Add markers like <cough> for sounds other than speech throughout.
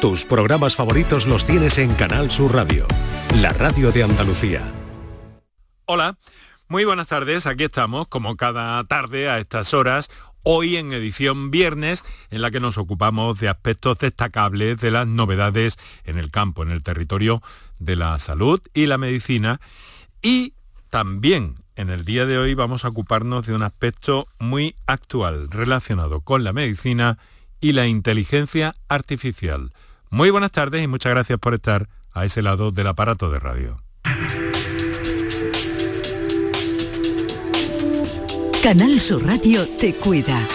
Tus programas favoritos los tienes en Canal Sur Radio, la radio de Andalucía. Hola, muy buenas tardes, aquí estamos como cada tarde a estas horas, hoy en edición viernes, en la que nos ocupamos de aspectos destacables de las novedades en el campo, en el territorio de la salud y la medicina. Y también en el día de hoy vamos a ocuparnos de un aspecto muy actual relacionado con la medicina y la inteligencia artificial. Muy buenas tardes y muchas gracias por estar a ese lado del aparato de radio. Canal Sur Radio te cuida.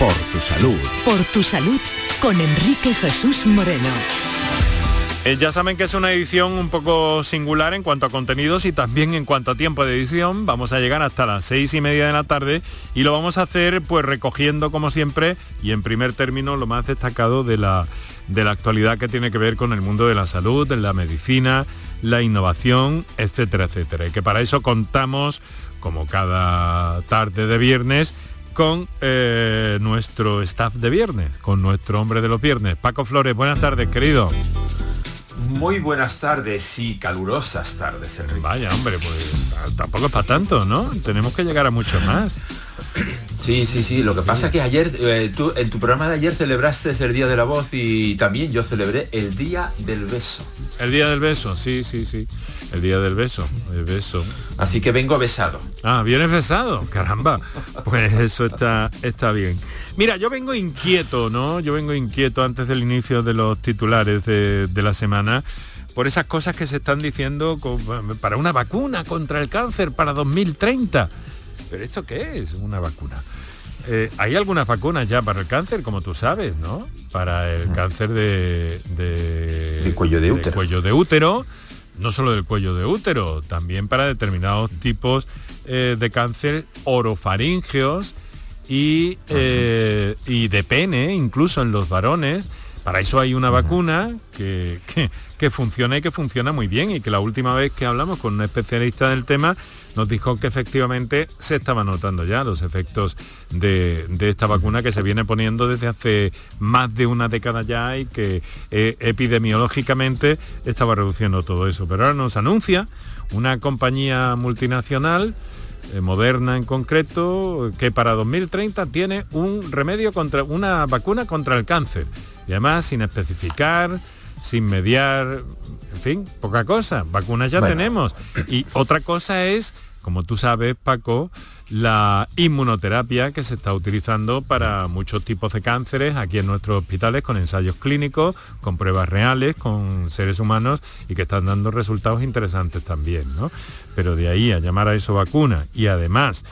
Por tu salud. Por tu salud con Enrique Jesús Moreno. Eh, ya saben que es una edición un poco singular en cuanto a contenidos y también en cuanto a tiempo de edición. Vamos a llegar hasta las seis y media de la tarde y lo vamos a hacer pues recogiendo como siempre y en primer término lo más destacado de la, de la actualidad que tiene que ver con el mundo de la salud, de la medicina, la innovación, etcétera, etcétera. Y que para eso contamos, como cada tarde de viernes, con eh, nuestro staff de viernes, con nuestro hombre de los viernes. Paco Flores, buenas tardes, querido. Muy buenas tardes y calurosas tardes, Enrique. Vaya, hombre, pues tampoco es para tanto, ¿no? Tenemos que llegar a mucho más. <clears throat> Sí, sí, sí. Lo que pasa es que ayer, eh, tú, en tu programa de ayer celebraste el Día de la Voz y también yo celebré el Día del Beso. El Día del Beso, sí, sí, sí. El Día del Beso, el beso. Así que vengo besado. Ah, vienes besado, caramba. Pues eso está, está bien. Mira, yo vengo inquieto, ¿no? Yo vengo inquieto antes del inicio de los titulares de, la semana por esas cosas que se están diciendo para una vacuna contra el cáncer para 2030. ¿Pero esto qué es? Una vacuna. Eh, hay algunas vacunas ya para el cáncer, como tú sabes, ¿no? Para el cáncer de, de, cuello de útero. cuello de útero, no solo del cuello de útero, también para determinados tipos eh, de cáncer orofaríngeos y, eh, y de pene, incluso en los varones. Para eso hay una vacuna <laughs> que, que, funciona y que funciona muy bien y que la última vez que hablamos con un especialista del tema nos dijo que efectivamente se estaban notando ya los efectos de, esta vacuna que se viene poniendo desde hace más de una década ya y que eh, epidemiológicamente estaba reduciendo todo eso. Pero ahora nos anuncia una compañía multinacional eh, Moderna en concreto, que para 2030 tiene un remedio contra una vacuna contra el cáncer. Y además sin especificar, sin mediar, en fin, poca cosa. Vacunas ya tenemos. Y otra cosa es como tú sabes, Paco, la inmunoterapia que se está utilizando para muchos tipos de cánceres aquí en nuestros hospitales con ensayos clínicos, con pruebas reales, con seres humanos y que están dando resultados interesantes también, ¿no? Pero de ahí a llamar a eso vacuna y además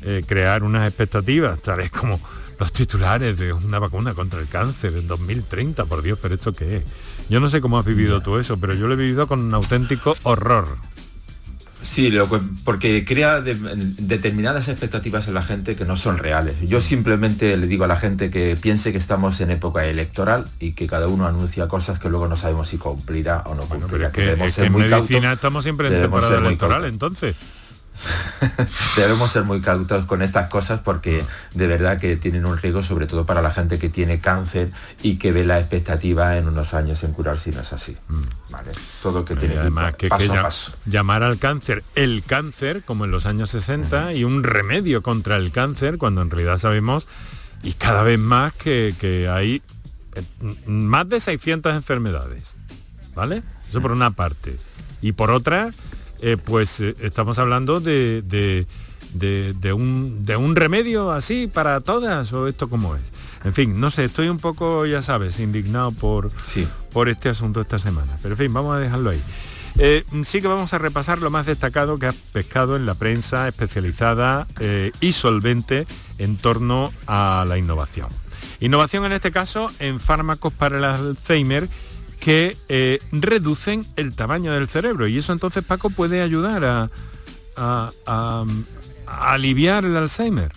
eh, crear unas expectativas, tales como los titulares de una vacuna contra el cáncer en 2030, por Dios, pero esto qué es. Yo no sé cómo has vivido tú eso, pero yo lo he vivido con un auténtico horror. Sí, porque crea determinadas expectativas en la gente que no son reales. Yo simplemente le digo a la gente que piense que estamos en época electoral y que cada uno anuncia cosas que luego no sabemos si cumplirá o no cumplirá. que, en medicina estamos siempre en temporada electoral, entonces. <laughs> Debemos ser muy cautos con estas cosas porque de verdad que tienen un riesgo, sobre todo para la gente que tiene cáncer y que ve la expectativa en unos años en curar si no es así. Mm. Todo que tiene además que, paso llamar al cáncer el cáncer, como en los años 60, y un remedio contra el cáncer, cuando en realidad sabemos, y cada vez más, que, hay eh, más de 600 enfermedades. ¿Vale? Eso por una parte. Y por otra, eh, pues eh, estamos hablando de, de, un, remedio así para todas o esto como es. En fin, no sé, estoy un poco, ya sabes, indignado por, por este asunto esta semana. Pero en fin, vamos a dejarlo ahí. Eh, sí que vamos a repasar lo más destacado que ha pescado en la prensa especializada y solvente en torno a la innovación. Innovación en este caso en fármacos para el Alzheimer que eh, reducen el tamaño del cerebro y eso entonces Paco puede ayudar a, aliviar el Alzheimer.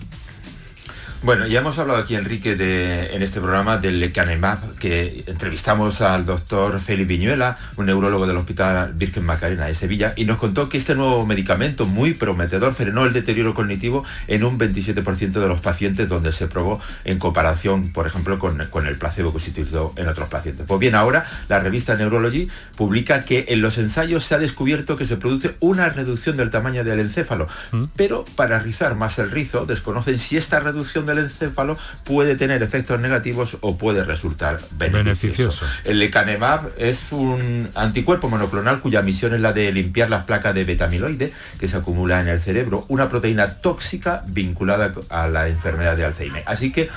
Bueno, ya hemos hablado aquí, Enrique, de, en este programa del lecanemab, que entrevistamos al doctor Felipe Viñuela, un neurólogo del Hospital Virgen Macarena de Sevilla, y nos contó que este nuevo medicamento muy prometedor frenó el deterioro cognitivo en un 27% de los pacientes donde se probó en comparación, por ejemplo, con, con el placebo que se utilizó en otros pacientes. Pues bien, ahora la revista Neurology publica que en los ensayos se ha descubierto que se produce una reducción del tamaño del encéfalo, ¿Mm? pero para rizar más el rizo, desconocen si esta reducción del encéfalo puede tener efectos negativos o puede resultar beneficioso. El lecanemab es un anticuerpo monoclonal cuya misión es la de limpiar las placas de betamiloide que se acumula en el cerebro, una proteína tóxica vinculada a la enfermedad de Alzheimer. Así que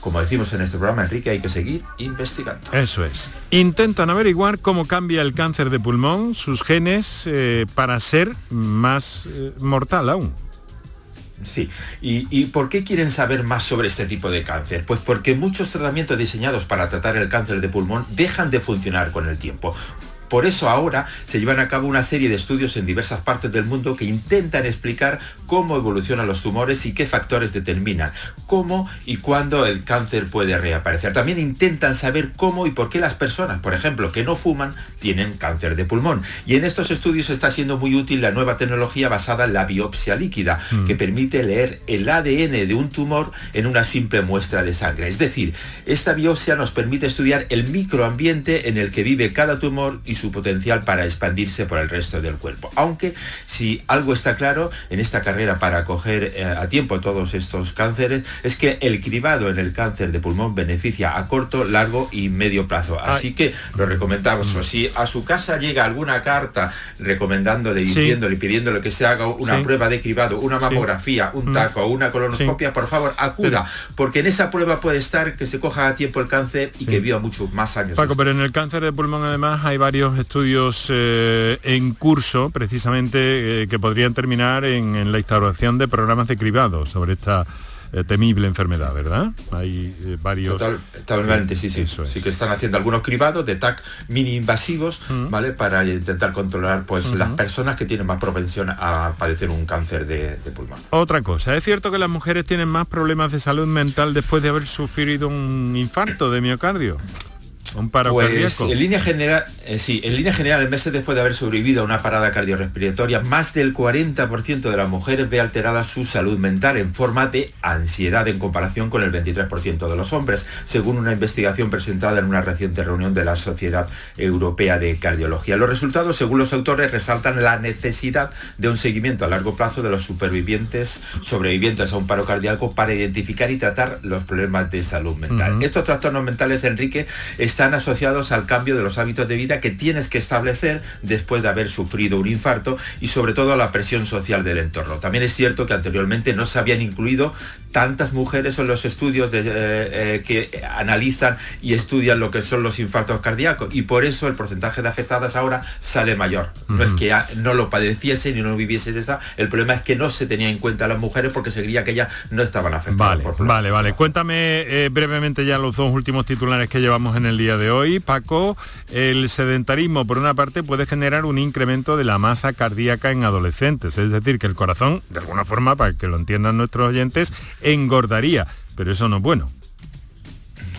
como decimos en este programa, Enrique, hay que seguir investigando. Eso es. Intentan averiguar cómo cambia el cáncer de pulmón, sus genes, eh, para ser más eh, mortal aún. Sí, ¿Y, por qué quieren saber más sobre este tipo de cáncer? Pues porque muchos tratamientos diseñados para tratar el cáncer de pulmón dejan de funcionar con el tiempo. Por eso ahora se llevan a cabo una serie de estudios en diversas partes del mundo que intentan explicar cómo evolucionan los tumores y qué factores determinan, cómo y cuándo el cáncer puede reaparecer. También intentan saber cómo y por qué las personas, por ejemplo, que no fuman, tienen cáncer de pulmón. Y en estos estudios está siendo muy útil la nueva tecnología basada en la biopsia líquida, mm. que permite leer el ADN de un tumor en una simple muestra de sangre. Es decir, esta biopsia nos permite estudiar el microambiente en el que vive cada tumor y su potencial para expandirse por el resto del cuerpo. Aunque si algo está claro en esta carrera para coger eh, a tiempo todos estos cánceres, es que el cribado en el cáncer de pulmón beneficia a corto, largo y medio plazo. Así que lo recomendamos. O si a su casa llega alguna carta recomendándole, diciéndole, pidiéndole que se haga una prueba de cribado, una mamografía, un mm. taco una colonoscopia, por favor, acuda, porque en esa prueba puede estar que se coja a tiempo el cáncer y que viva muchos más años. Paco, pero en el cáncer de pulmón además hay varios estudios eh, en curso, precisamente, eh, que podrían terminar en, la instauración de programas de cribado sobre esta eh, temible enfermedad, ¿verdad? Hay varios... totalmente, sí, sí. Sí que están haciendo algunos cribados de TAC mini invasivos, ¿vale? Para intentar controlar pues las personas que tienen más propensión a padecer un cáncer de, de, pulmón. Otra cosa, ¿es cierto que las mujeres tienen más problemas de salud mental después de haber sufrido un infarto de miocardio? Un paro pues, En línea general, eh, sí, en línea general, meses después de haber sobrevivido a una parada cardiorrespiratoria, más del 40% de las mujeres ve alterada su salud mental en forma de ansiedad en comparación con el 23% de los hombres, según una investigación presentada en una reciente reunión de la Sociedad Europea de Cardiología. Los resultados, según los autores, resaltan la necesidad de un seguimiento a largo plazo de los supervivientes, sobrevivientes a un paro cardíaco para identificar y tratar los problemas de salud mental. Estos trastornos mentales, Enrique, están están asociados al cambio de los hábitos de vida que tienes que establecer después de haber sufrido un infarto y sobre todo a la presión social del entorno. También es cierto que anteriormente no se habían incluido tantas mujeres en los estudios de, eh, eh, que analizan y estudian lo que son los infartos cardíacos y por eso el porcentaje de afectadas ahora sale mayor. No es que no lo padeciesen y no viviesen esa, el problema es que no se tenía en cuenta a las mujeres porque se creía que ellas no estaban afectadas. Vale, vale, vale. Cuéntame eh, brevemente ya los dos últimos titulares que llevamos en el día de hoy, Paco, el sedentarismo por una parte puede generar un incremento de la masa cardíaca en adolescentes, es decir, que el corazón, de alguna forma, para que lo entiendan nuestros oyentes, engordaría, pero eso no es bueno.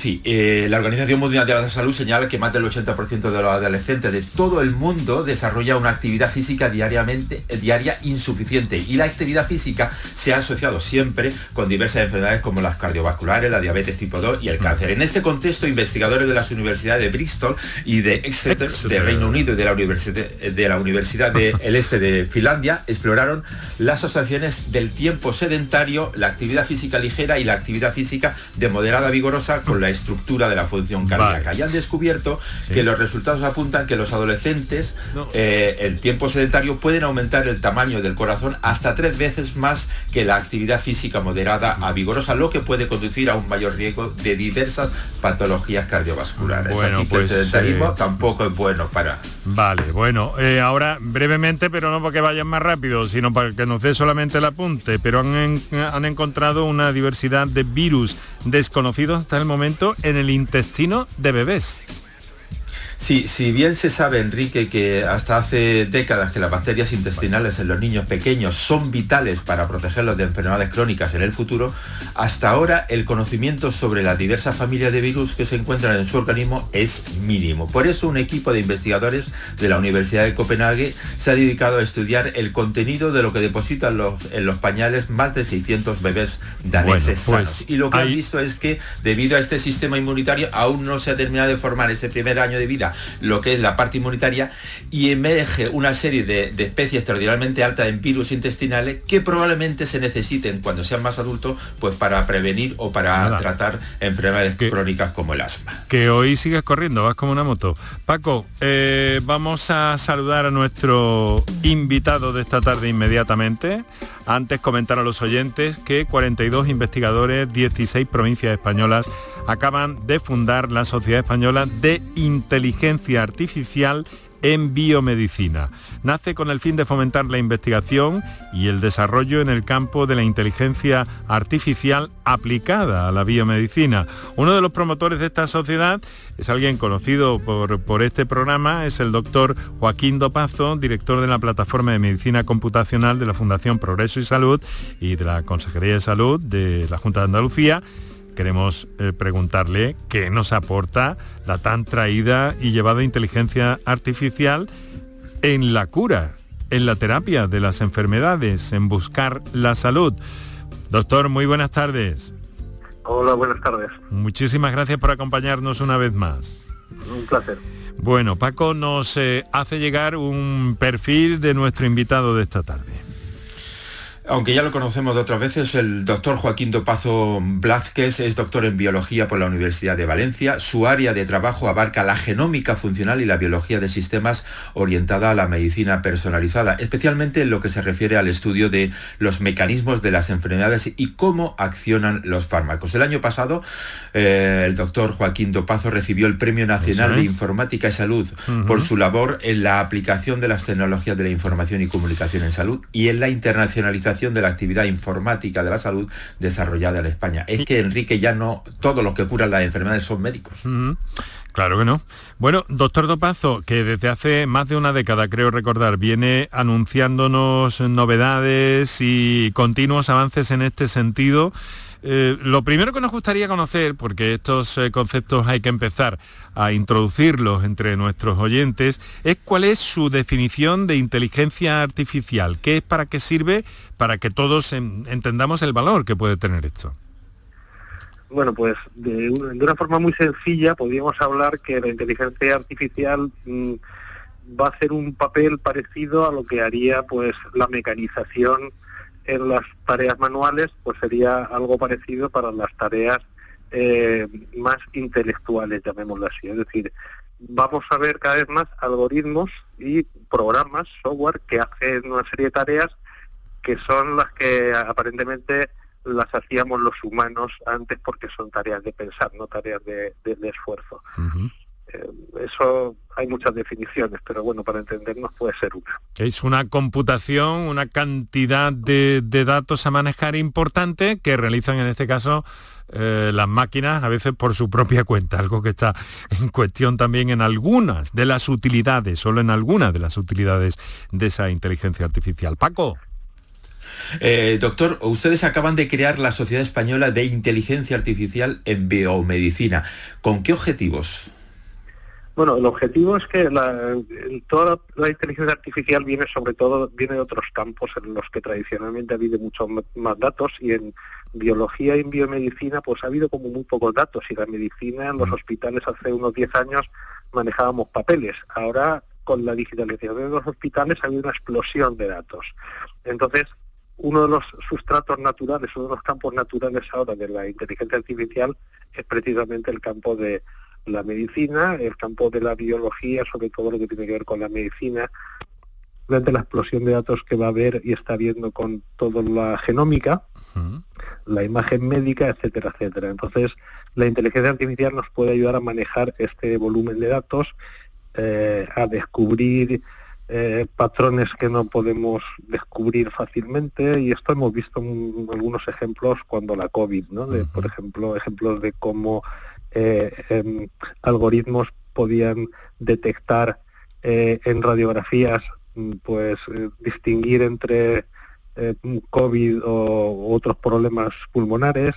Sí, eh, la Organización Mundial de la Salud señala que más del 80% de los adolescentes de todo el mundo desarrolla una actividad física diariamente, eh, diaria insuficiente. Y la actividad física se ha asociado siempre con diversas enfermedades como las cardiovasculares, la diabetes tipo 2 y el cáncer. En este contexto, investigadores de las universidades de Bristol y de Exeter, de Reino Unido y de la, Universidad, de la Universidad del <laughs> Este de Finlandia exploraron las asociaciones del tiempo sedentario, la actividad física ligera y la actividad física de moderada vigorosa con la estructura de la función cardíaca. Y han descubierto que los resultados apuntan que los adolescentes, eh, el tiempo sedentario, pueden aumentar el tamaño del corazón hasta tres veces más que la actividad física moderada a vigorosa, lo que puede conducir a un mayor riesgo de diversas patologías cardiovasculares. Bueno, Así que el pues, sedentarismo eh, tampoco es bueno para... Vale, bueno, eh, ahora brevemente, pero no porque vayan más rápido, sino para que nos dé solamente el apunte, pero han, han encontrado una diversidad de virus desconocidos hasta el momento en el intestino de bebés. Si bien se sabe, Enrique, que hasta hace décadas que las bacterias intestinales en los niños pequeños son vitales para protegerlos de enfermedades crónicas en el futuro, hasta ahora el conocimiento sobre las diversas familias de virus que se encuentran en su organismo es mínimo. Por eso un equipo de investigadores de la Universidad de Copenhague se ha dedicado a estudiar el contenido de lo que depositan en los pañales más de 600 bebés daneses pues Y lo que han visto es que debido a este sistema inmunitario aún no se ha terminado de formar ese primer año de vida lo que es la parte inmunitaria y emerge una serie de, especies extraordinariamente altas en virus intestinales que probablemente se necesiten cuando sean más adultos pues para prevenir o para tratar enfermedades crónicas como el asma. Que hoy sigues corriendo, vas como una moto. Paco, eh, vamos a saludar a nuestro invitado de esta tarde inmediatamente. Antes comentar a los oyentes que 42 investigadores, 16 provincias españolas acaban de fundar la Sociedad Española de Inteligencia Artificial en biomedicina. Nace con el fin de fomentar la investigación y el desarrollo en el campo de la inteligencia artificial aplicada a la biomedicina. Uno de los promotores de esta sociedad es alguien conocido por, este programa, es el doctor Joaquín Dopazo, director de la plataforma de medicina computacional de la Fundación Progreso y Salud y de la Consejería de Salud de la Junta de Andalucía queremos eh, preguntarle qué nos aporta la tan traída y llevada inteligencia artificial en la cura, en la terapia de las enfermedades, en buscar la salud. Doctor, muy buenas tardes. Hola, buenas tardes. Muchísimas gracias por acompañarnos una vez más. Un placer. Bueno, Paco nos eh, hace llegar un perfil de nuestro invitado de esta tarde. Aunque ya lo conocemos de otras veces, el doctor Joaquín Dopazo Blázquez es doctor en biología por la Universidad de Valencia. Su área de trabajo abarca la genómica funcional y la biología de sistemas orientada a la medicina personalizada, especialmente en lo que se refiere al estudio de los mecanismos de las enfermedades y cómo accionan los fármacos. El año pasado, eh, el doctor Joaquín Dopazo recibió el Premio Nacional de Informática y Salud por su labor en la aplicación de las tecnologías de la información y comunicación en salud y en la internacionalización de la actividad informática de la salud desarrollada en España. Es que, Enrique, ya no todos los que curan las enfermedades son médicos. Claro que no. Bueno, doctor Dopazo, que desde hace más de una década, creo recordar, viene anunciándonos novedades y continuos avances en este sentido. Eh, lo primero que nos gustaría conocer, porque estos eh, conceptos hay que empezar a introducirlos entre nuestros oyentes, es cuál es su definición de inteligencia artificial, qué es, para qué sirve, para que todos entendamos el valor que puede tener esto. Bueno, pues de, una forma muy sencilla podríamos hablar que la inteligencia artificial mm, va a hacer un papel parecido a lo que haría pues la mecanización en las tareas manuales, pues sería algo parecido para las tareas eh, más intelectuales, llamémoslo así. Es decir, vamos a ver cada vez más algoritmos y programas, software, que hacen una serie de tareas que son las que aparentemente las hacíamos los humanos antes porque son tareas de pensar, no tareas de, esfuerzo. Eh, eso hay muchas definiciones, pero bueno, para entendernos puede ser una. Es una computación, una cantidad de, datos a manejar importante que realizan en este caso eh, las máquinas a veces por su propia cuenta, algo que está en cuestión también en algunas de las utilidades, solo en algunas de las utilidades de esa inteligencia artificial. Paco. Eh, doctor, ustedes acaban de crear la Sociedad Española de Inteligencia Artificial en Biomedicina. ¿Con qué objetivos? Bueno, el objetivo es que toda la inteligencia artificial viene sobre todo viene de otros campos en los que tradicionalmente ha habido muchos más datos y en biología y en biomedicina pues ha habido como muy pocos datos y la medicina en los mm. hospitales hace unos 10 años manejábamos papeles. Ahora con la digitalización de los hospitales ha habido una explosión de datos. Entonces, uno de los sustratos naturales, uno de los campos naturales ahora de la inteligencia artificial es precisamente el campo de la medicina, el campo de la biología, sobre todo lo que tiene que ver con la medicina, durante la explosión de datos que va a haber y está habiendo con toda la genómica, la imagen médica, etcétera, etcétera. Entonces, la inteligencia artificial nos puede ayudar a manejar este volumen de datos, eh, a descubrir eh, patrones que no podemos descubrir fácilmente y esto hemos visto algunos ejemplos cuando la COVID, ¿no? De, Por ejemplo, ejemplos de cómo eh, em, algoritmos podían detectar eh, en radiografías, mm, pues distinguir entre eh, COVID o otros problemas pulmonares,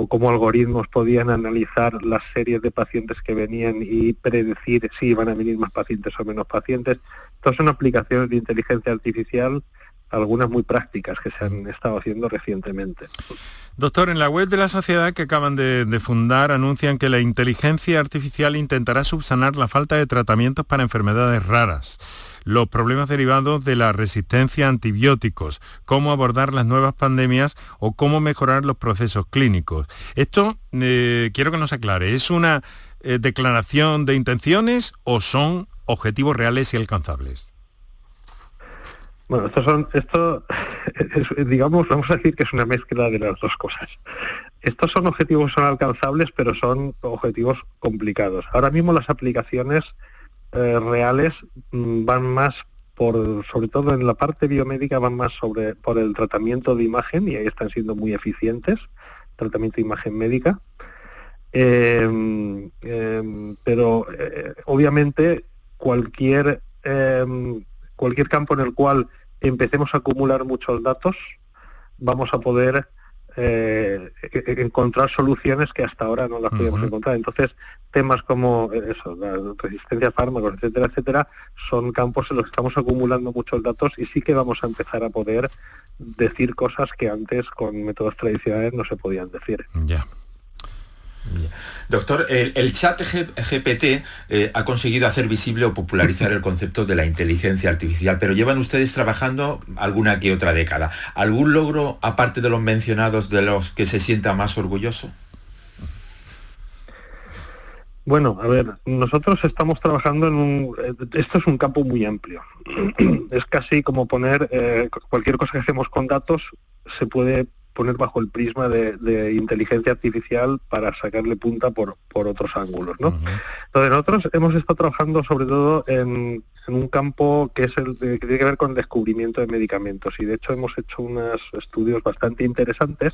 o cómo algoritmos podían analizar las series de pacientes que venían y predecir si iban a venir más pacientes o menos pacientes. Todas son aplicaciones de inteligencia artificial, algunas muy prácticas que se han estado haciendo recientemente. Doctor, en la web de la sociedad que acaban de, de, fundar anuncian que la inteligencia artificial intentará subsanar la falta de tratamientos para enfermedades raras los problemas derivados de la resistencia a antibióticos, cómo abordar las nuevas pandemias o cómo mejorar los procesos clínicos. Esto eh, quiero que nos aclare, ¿es una eh, declaración de intenciones o son objetivos reales y alcanzables? Bueno, esto son, esto, <laughs> digamos, vamos a decir que es una mezcla de las dos cosas. Estos son objetivos son alcanzables, pero son objetivos complicados. Ahora mismo las aplicaciones eh, reales mm, van más por, sobre todo en la parte biomédica, van más sobre por el tratamiento de imagen y ahí están siendo muy eficientes, tratamiento de imagen médica. Em, em, pero eh, obviamente cualquier em, cualquier campo en el cual empecemos a acumular muchos datos, vamos a poder eh, e, encontrar soluciones que hasta ahora no las podíamos encontrar. Entonces, temas como eso, la resistencia a fármacos, etcétera, etcétera, son campos en los que estamos acumulando muchos datos y sí que vamos a empezar a poder decir cosas que antes con métodos tradicionales no se podían decir. Ya. Doctor, el, chat GPT eh, ha conseguido hacer visible o popularizar el concepto de la inteligencia artificial, pero llevan ustedes trabajando alguna que otra década. ¿Algún logro, aparte de los mencionados, de los que se sienta más orgulloso? Bueno, a ver, nosotros estamos trabajando en un... Esto es un campo muy amplio. <clears throat> es casi como poner eh, cualquier cosa que hacemos con datos se puede poner bajo el prisma de, inteligencia artificial para sacarle punta por, por otros ángulos, ¿no? Entonces nosotros hemos estado trabajando sobre todo en, un campo que es el que tiene que ver con descubrimiento de medicamentos y de hecho hemos hecho unos estudios bastante interesantes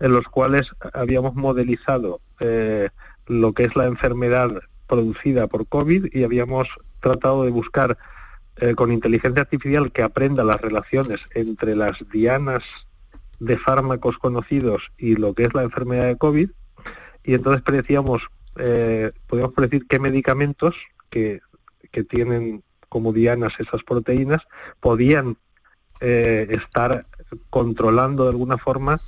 en los cuales habíamos modelizado eh, lo que es la enfermedad producida por COVID y habíamos tratado de buscar eh, con inteligencia artificial que aprenda las relaciones entre las dianas de fármacos conocidos y lo que es la enfermedad de COVID, y entonces predecíamos, eh, podíamos predecir qué medicamentos que, que, tienen como dianas esas proteínas podían eh, estar controlando de alguna forma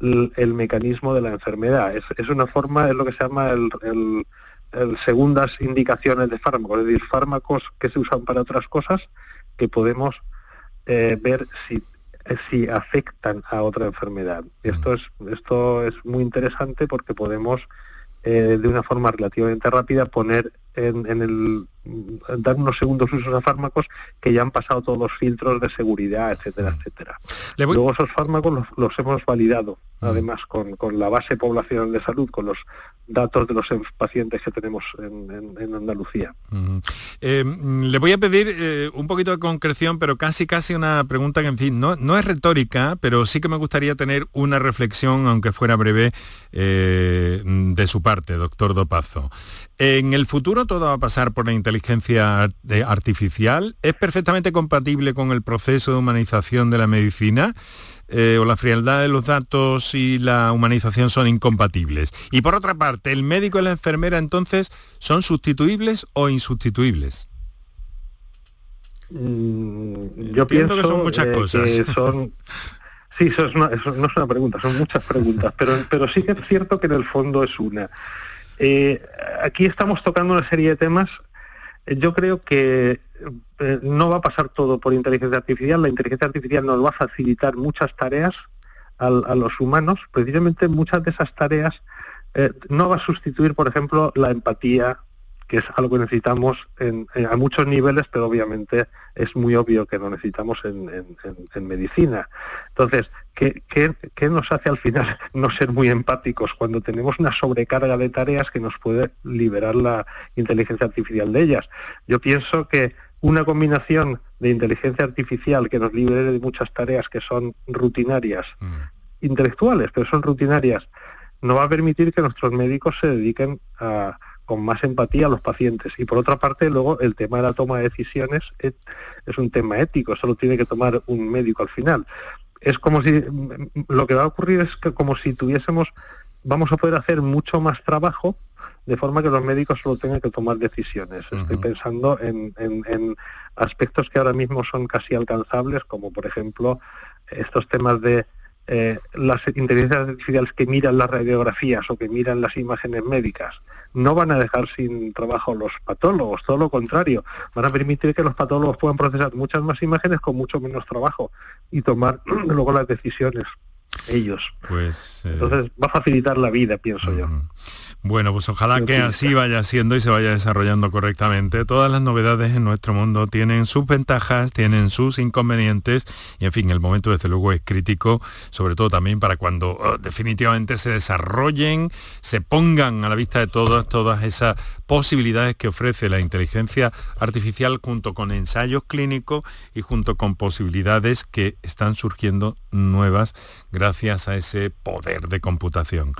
el, mecanismo de la enfermedad. Es, es, una forma, es lo que se llama el, el, segundas indicaciones de fármacos, es decir, fármacos que se usan para otras cosas que podemos eh, ver si si afectan a otra enfermedad. Esto es, esto es muy interesante porque podemos eh, de una forma relativamente rápida poner en, en, el dar unos segundos usos a fármacos que ya han pasado todos los filtros de seguridad, etcétera, etcétera. Luego esos fármacos los, hemos validado, además con, con, la base poblacional de salud, con los datos de los pacientes que tenemos en, Andalucía. Eh, le voy a pedir eh, un poquito de concreción, pero casi casi una pregunta que, en fin, no, no, es retórica, pero sí que me gustaría tener una reflexión, aunque fuera breve, eh, de su parte, doctor Dopazo. En el futuro todo va a pasar por la inteligencia artificial. ¿Es perfectamente compatible con el proceso de humanización de la medicina? Eh, o la frialdad de los datos y la humanización son incompatibles. Y por otra parte, ¿el médico y la enfermera entonces son sustituibles o insustituibles? Mm, yo pienso que son muchas cosas. <laughs> Sí, eso, no es una pregunta, son muchas preguntas, pero, pero sí que es cierto que en el fondo es una. Eh, aquí estamos tocando una serie de temas. Yo creo que eh, no va a pasar todo por inteligencia artificial. La inteligencia artificial nos va a facilitar muchas tareas a, los humanos. Precisamente muchas de esas tareas eh, no va a sustituir, por ejemplo, la empatía, que es algo que necesitamos a muchos niveles, pero obviamente es muy obvio que lo necesitamos en, medicina. Entonces, ¿qué, ¿qué, nos hace al final <laughs> no ser muy empáticos cuando tenemos una sobrecarga de tareas que nos puede liberar la inteligencia artificial de ellas? Yo pienso que una combinación de inteligencia artificial que nos libere de muchas tareas que son rutinarias, mm. intelectuales, pero son rutinarias, no va a permitir que nuestros médicos se dediquen a con más empatía a los pacientes. Y por otra parte, luego el tema de la toma de decisiones es, un tema ético, eso lo tiene que tomar un médico al final. Es como si lo que va a ocurrir es que como si tuviésemos, vamos a poder hacer mucho más trabajo de forma que los médicos solo tengan que tomar decisiones. Estoy pensando en, en, aspectos que ahora mismo son casi alcanzables, como por ejemplo estos temas de eh, las inteligencias artificiales que miran las radiografías o que miran las imágenes médicas no van a dejar sin trabajo los patólogos, todo lo contrario, van a permitir que los patólogos puedan procesar muchas más imágenes con mucho menos trabajo y tomar <clears throat> luego las decisiones ellos. Pues, eh, Entonces va a facilitar la vida, pienso yo. Bueno, pues ojalá que así vaya siendo y se vaya desarrollando correctamente. Todas las novedades en nuestro mundo tienen sus ventajas, tienen sus inconvenientes y en fin, el momento desde luego es crítico, sobre todo también para cuando oh, definitivamente se desarrollen, se pongan a la vista de todas todas esas posibilidades que ofrece la inteligencia artificial junto con ensayos clínicos y junto con posibilidades que están surgiendo nuevas gracias a ese poder de computación.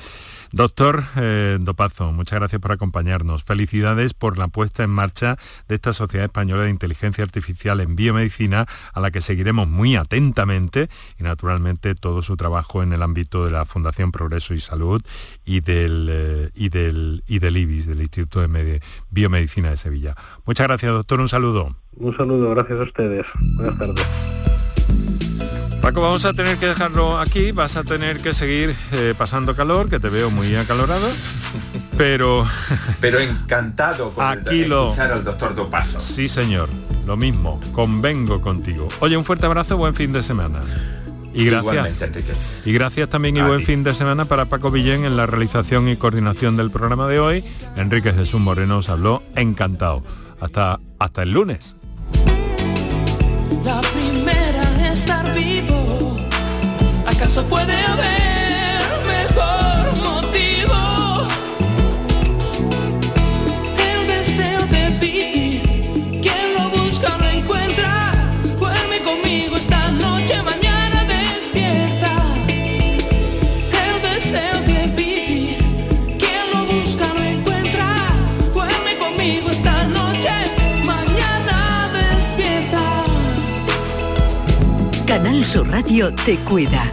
Doctor eh, Dopazo, muchas gracias por acompañarnos. Felicidades por la puesta en marcha de esta Sociedad Española de Inteligencia Artificial en Biomedicina, a la que seguiremos muy atentamente y naturalmente todo su trabajo en el ámbito de la Fundación Progreso y Salud y del, eh, y del, y del IBIS, del Instituto de Biomedicina de Sevilla. Muchas gracias, doctor. Un saludo. Un saludo, gracias a ustedes. Buenas tardes. Paco, vamos a tener que dejarlo aquí, vas a tener que seguir eh, pasando calor, que te veo muy acalorado, <laughs> pero... pero encantado con aquí lo... escuchar al doctor Dopazo. Sí, señor, lo mismo, convengo contigo. Oye, un fuerte abrazo, buen fin de semana. Y gracias. Y gracias también y buen fin de semana para Paco Villén en la realización y coordinación del programa de hoy. Enrique Jesús Moreno os habló encantado. Hasta, hasta el lunes. ¿Acaso puede haber mejor motivo? El deseo de vivir, quien lo busca lo encuentra. Duerme conmigo esta noche, mañana despierta. El deseo de vivir, quien lo busca lo encuentra. Duerme conmigo esta noche, mañana despierta. Canal Sur Radio te cuida.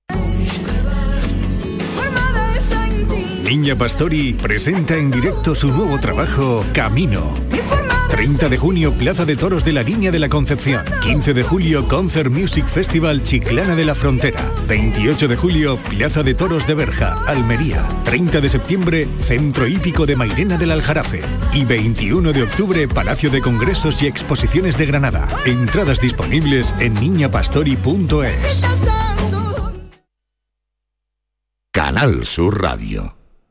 Niña Pastori presenta en directo su nuevo trabajo, Camino. 30 de junio, Plaza de Toros de la Niña de la Concepción. 15 de julio, Concert Music Festival Chiclana de la Frontera. 28 de julio, Plaza de Toros de Berja, Almería. 30 de septiembre, Centro Hípico de Mairena del Aljarafe. Y 21 de octubre, Palacio de Congresos y Exposiciones de Granada. Entradas disponibles en niñapastori.es. Canal Sur Radio.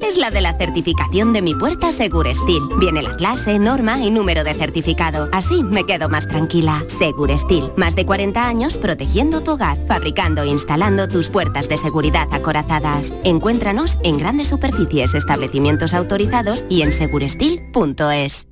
es la de la certificación de mi puerta Segurestil. Viene la clase, norma y número de certificado. Así me quedo más tranquila. Segurestil, más de 40 años protegiendo tu hogar, fabricando e instalando tus puertas de seguridad acorazadas. Encuéntranos en grandes superficies, establecimientos autorizados y en segurestil.es.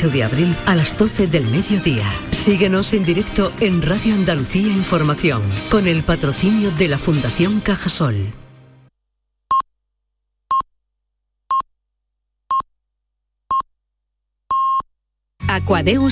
18 de abril a las 12 del mediodía. Síguenos en directo en Radio Andalucía Información, con el patrocinio de la Fundación Cajasol. Aquadeus,